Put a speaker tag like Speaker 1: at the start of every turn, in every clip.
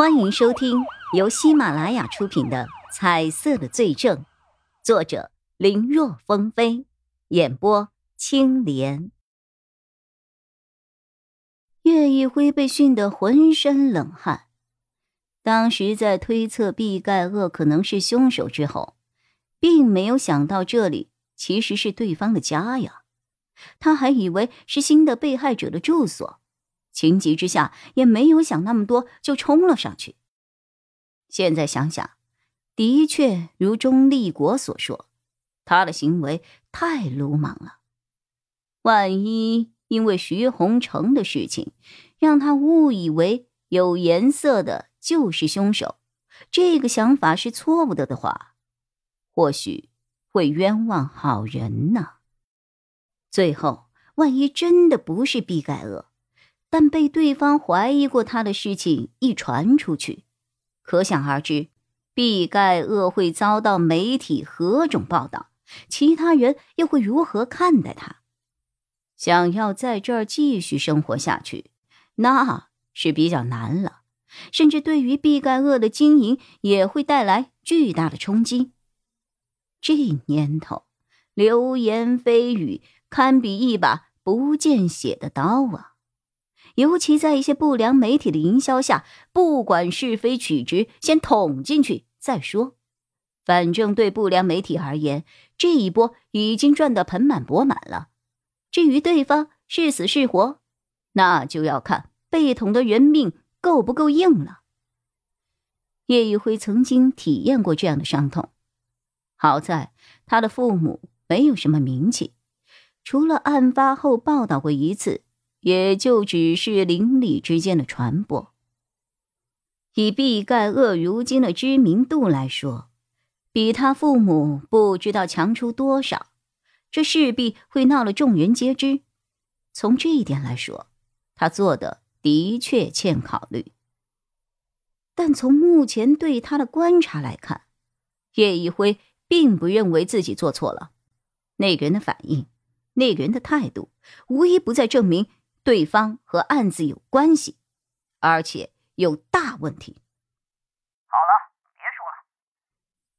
Speaker 1: 欢迎收听由喜马拉雅出品的《彩色的罪证》，作者林若风飞，演播青莲。岳一辉被训得浑身冷汗。当时在推测毕盖厄可能是凶手之后，并没有想到这里其实是对方的家呀。他还以为是新的被害者的住所。情急之下，也没有想那么多，就冲了上去。现在想想，的确如钟立国所说，他的行为太鲁莽了。万一因为徐洪成的事情，让他误以为有颜色的就是凶手，这个想法是错误的的话，或许会冤枉好人呢。最后，万一真的不是毕盖厄。但被对方怀疑过他的事情一传出去，可想而知，毕盖厄会遭到媒体何种报道，其他人又会如何看待他？想要在这儿继续生活下去，那是比较难了，甚至对于毕盖厄的经营也会带来巨大的冲击。这年头，流言蜚语堪比一把不见血的刀啊！尤其在一些不良媒体的营销下，不管是非曲直，先捅进去再说。反正对不良媒体而言，这一波已经赚得盆满钵满了。至于对方是死是活，那就要看被捅的人命够不够硬了。叶一辉曾经体验过这样的伤痛，好在他的父母没有什么名气，除了案发后报道过一次。也就只是邻里之间的传播。以毕盖厄如今的知名度来说，比他父母不知道强出多少，这势必会闹了众人皆知。从这一点来说，他做的的确欠考虑。但从目前对他的观察来看，叶一辉并不认为自己做错了。那个人的反应，那个人的态度，无一不在证明。对方和案子有关系，而且有大问题。
Speaker 2: 好了，别说了。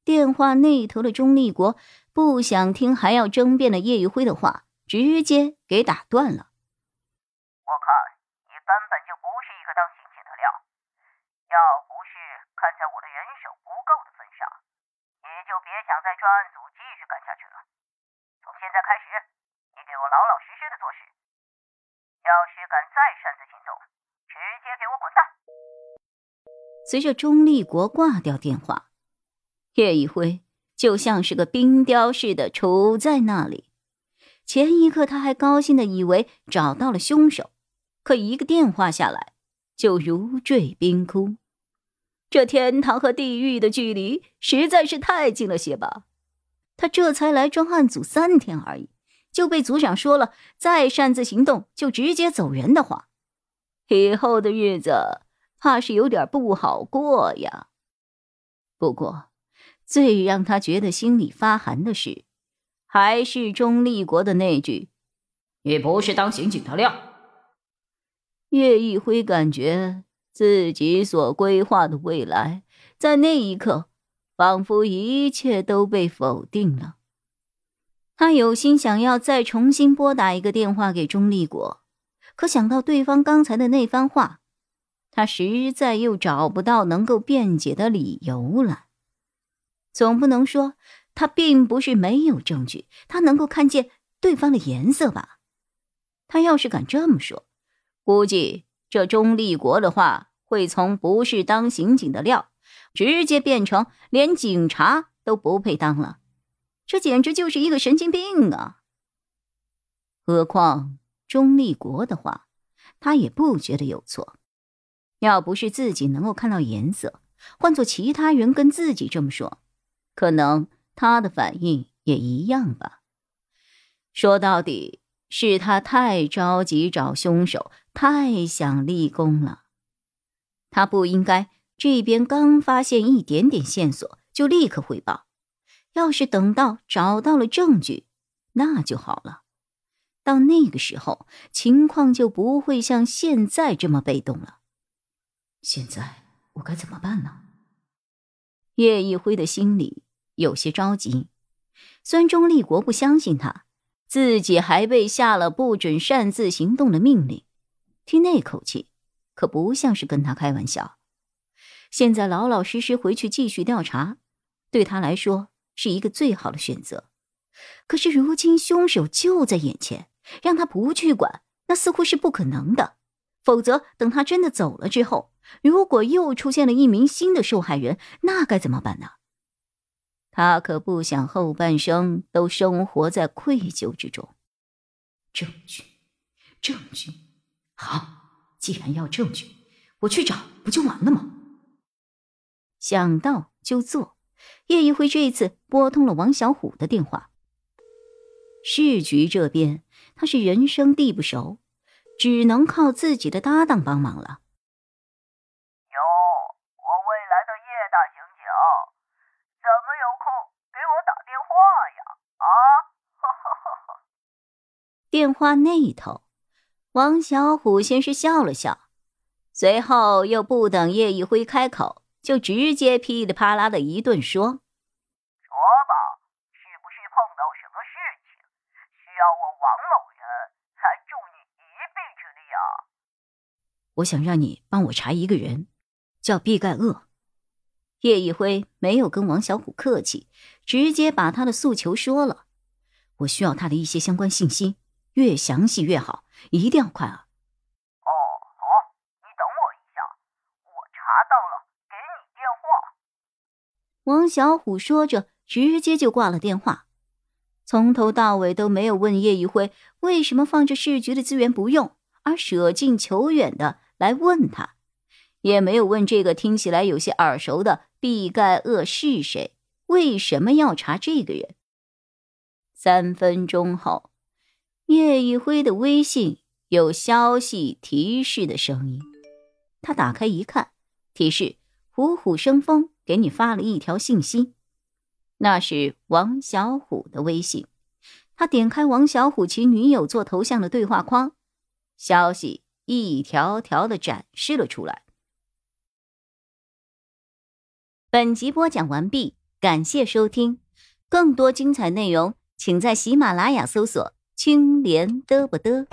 Speaker 1: 电话那头的钟立国不想听还要争辩的叶玉辉的话，直接给打断了。
Speaker 2: 我看你根本就不是一个当刑警的料，要不是看在我的人手不够的份上，你就别想在专案组继续干下去了。从现在开始，你给我老老实实的做事。要是敢再擅自行动，直接给我滚蛋！
Speaker 1: 随着钟立国挂掉电话，叶一辉就像是个冰雕似的杵在那里。前一刻他还高兴的以为找到了凶手，可一个电话下来，就如坠冰窟。这天堂和地狱的距离实在是太近了些吧？他这才来专案组三天而已。就被组长说了，再擅自行动就直接走人的话，以后的日子怕是有点不好过呀。不过，最让他觉得心里发寒的是，还是钟立国的那句：“
Speaker 3: 你不是当刑警的料。”
Speaker 1: 岳一辉感觉自己所规划的未来，在那一刻，仿佛一切都被否定了。他有心想要再重新拨打一个电话给钟立国，可想到对方刚才的那番话，他实在又找不到能够辩解的理由了。总不能说他并不是没有证据，他能够看见对方的颜色吧？他要是敢这么说，估计这钟立国的话会从不是当刑警的料，直接变成连警察都不配当了。这简直就是一个神经病啊！何况钟立国的话，他也不觉得有错。要不是自己能够看到颜色，换做其他人跟自己这么说，可能他的反应也一样吧。说到底，是他太着急找凶手，太想立功了。他不应该这边刚发现一点点线索就立刻汇报。要是等到找到了证据，那就好了。到那个时候，情况就不会像现在这么被动了。
Speaker 3: 现在
Speaker 1: 我该怎么办呢？叶一辉的心里有些着急。孙忠立国不相信他，自己还被下了不准擅自行动的命令，听那口气，可不像是跟他开玩笑。现在老老实实回去继续调查，对他来说是一个最好的选择。可是如今凶手就在眼前，让他不去管，那似乎是不可能的。否则，等他真的走了之后，如果又出现了一名新的受害人，那该怎么办呢？他可不想后半生都生活在愧疚之中。证据，证据，好，既然要证据，我去找不就完了吗？想到就做。叶一辉这次拨通了王小虎的电话。市局这边，他是人生地不熟。只能靠自己的搭档帮忙了。
Speaker 2: 哟，我未来的叶大刑警，怎么有空给我打电话呀？啊！
Speaker 1: 电话那头，王小虎先是笑了笑，随后又不等叶一辉开口，就直接噼里啪啦的一顿说。说吧，是不是碰到什么事情，需要我王某人来助你一臂之力啊我想让你帮我查一个人，叫毕盖厄。叶一辉没有跟王小虎客气，直接把他的诉求说了。我需要他的一些相关信息，越详细越好，一定要快啊！
Speaker 2: 哦，好，你等我一下，我查到了，给你电话。
Speaker 1: 王小虎说着，直接就挂了电话，从头到尾都没有问叶一辉为什么放着市局的资源不用。而舍近求远的来问他，也没有问这个听起来有些耳熟的毕盖厄是谁，为什么要查这个人？三分钟后，叶一辉的微信有消息提示的声音，他打开一看，提示虎虎生风给你发了一条信息，那是王小虎的微信。他点开王小虎其女友做头像的对话框。消息一条条的展示了出来。本集播讲完毕，感谢收听，更多精彩内容，请在喜马拉雅搜索“青莲嘚不嘚”。